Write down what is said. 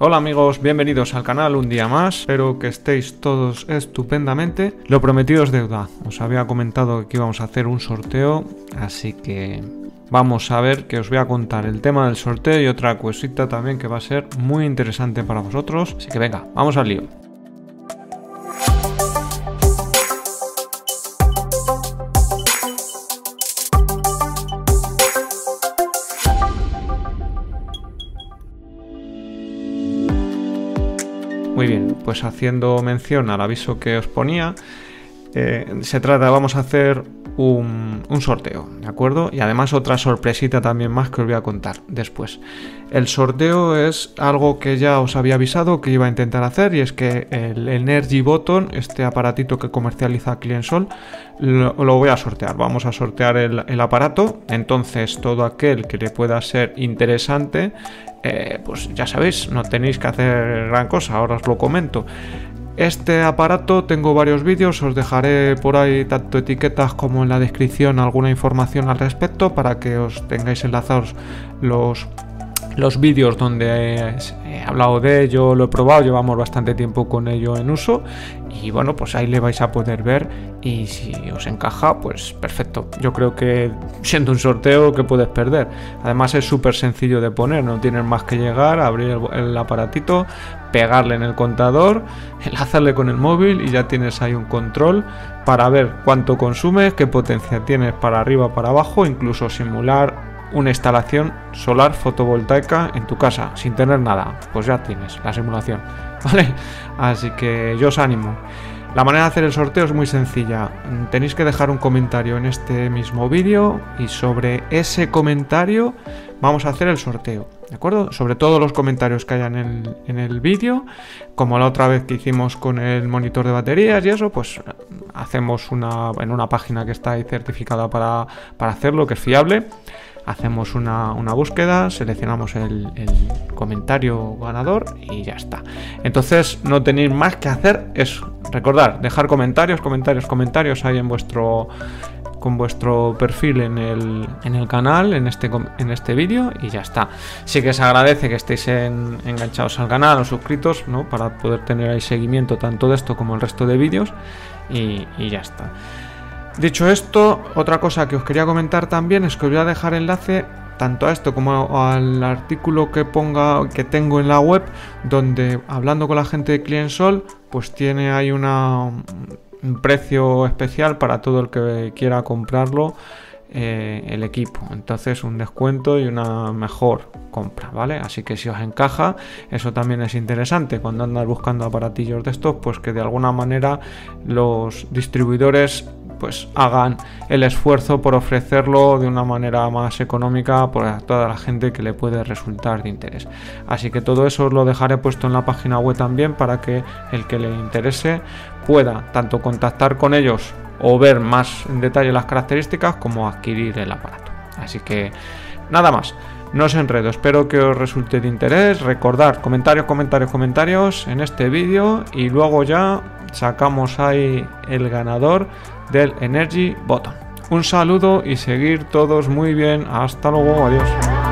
Hola amigos, bienvenidos al canal un día más, espero que estéis todos estupendamente. Lo prometido es deuda, os había comentado que íbamos a hacer un sorteo, así que vamos a ver que os voy a contar el tema del sorteo y otra cosita también que va a ser muy interesante para vosotros, así que venga, vamos al lío. Muy bien, pues haciendo mención al aviso que os ponía, eh, se trata, vamos a hacer un, sorteo, ¿de acuerdo? Y además otra sorpresita también más que os voy a contar después. El sorteo es algo que ya os había avisado que iba a intentar hacer y es que el Energy Button, este aparatito que comercializa Cliensol, lo, lo voy a sortear. Vamos a sortear el, el aparato, entonces todo aquel que le pueda ser interesante eh, pues ya sabéis, no tenéis que hacer gran cosa, ahora os lo comento. Este aparato tengo varios vídeos, os dejaré por ahí tanto etiquetas como en la descripción alguna información al respecto para que os tengáis enlazados los, los vídeos donde he hablado de ello, lo he probado, llevamos bastante tiempo con ello en uso y bueno, pues ahí le vais a poder ver y si os encaja, pues perfecto. Yo creo que siendo un sorteo que puedes perder. Además es súper sencillo de poner, no tienes más que llegar, abrir el, aparatito, pegarle en el contador, enlazarle con el móvil y ya tienes ahí un control para ver cuánto consumes, qué potencia tienes para arriba, para abajo, incluso simular una instalación solar fotovoltaica en tu casa sin tener nada. Pues ya tienes la simulación. ¿Vale? Así que yo os animo. La manera de hacer el sorteo es muy sencilla. Tenéis que dejar un comentario en este mismo vídeo y sobre ese comentario vamos a hacer el sorteo. ¿De acuerdo? Sobre todos los comentarios que haya en el, vídeo, como la otra vez que hicimos con el monitor de baterías y eso, pues hacemos una en una página que está ahí certificada para, para hacerlo, que es fiable hacemos una, búsqueda, seleccionamos el, comentario ganador y ya está. Entonces no tenéis más que hacer es recordar, dejar comentarios, comentarios, comentarios ahí en vuestro con vuestro perfil en el, en el canal, en este, en este vídeo y ya está. Sí que se agradece que estéis enganchados al canal o suscritos, ¿no? Para poder tener ahí seguimiento tanto de esto como el resto de vídeos y ya está. Dicho esto, otra cosa que os quería comentar también es que os voy a dejar enlace tanto a esto como al artículo que ponga que tengo en la web donde hablando con la gente de Cliensol pues tiene ahí una, un precio especial para todo el que quiera comprarlo eh, el equipo. Entonces un descuento y una mejor compra vale así que si os encaja eso también es interesante. Cuando andas buscando aparatillos de estos pues que de alguna manera los distribuidores pues hagan el esfuerzo por ofrecerlo de una manera más económica para toda la gente que le puede resultar de interés. Así que todo eso os lo dejaré puesto en la página web también para que el que le interese pueda tanto contactar con ellos o ver más en detalle las características como adquirir el aparato. Así que nada más. No os enredo, espero que os resulte de interés. Recordad, comentarios, comentarios, comentarios en este vídeo y luego ya sacamos ahí el ganador del Energy Button. Un saludo y seguir todos muy bien. Hasta luego, adiós.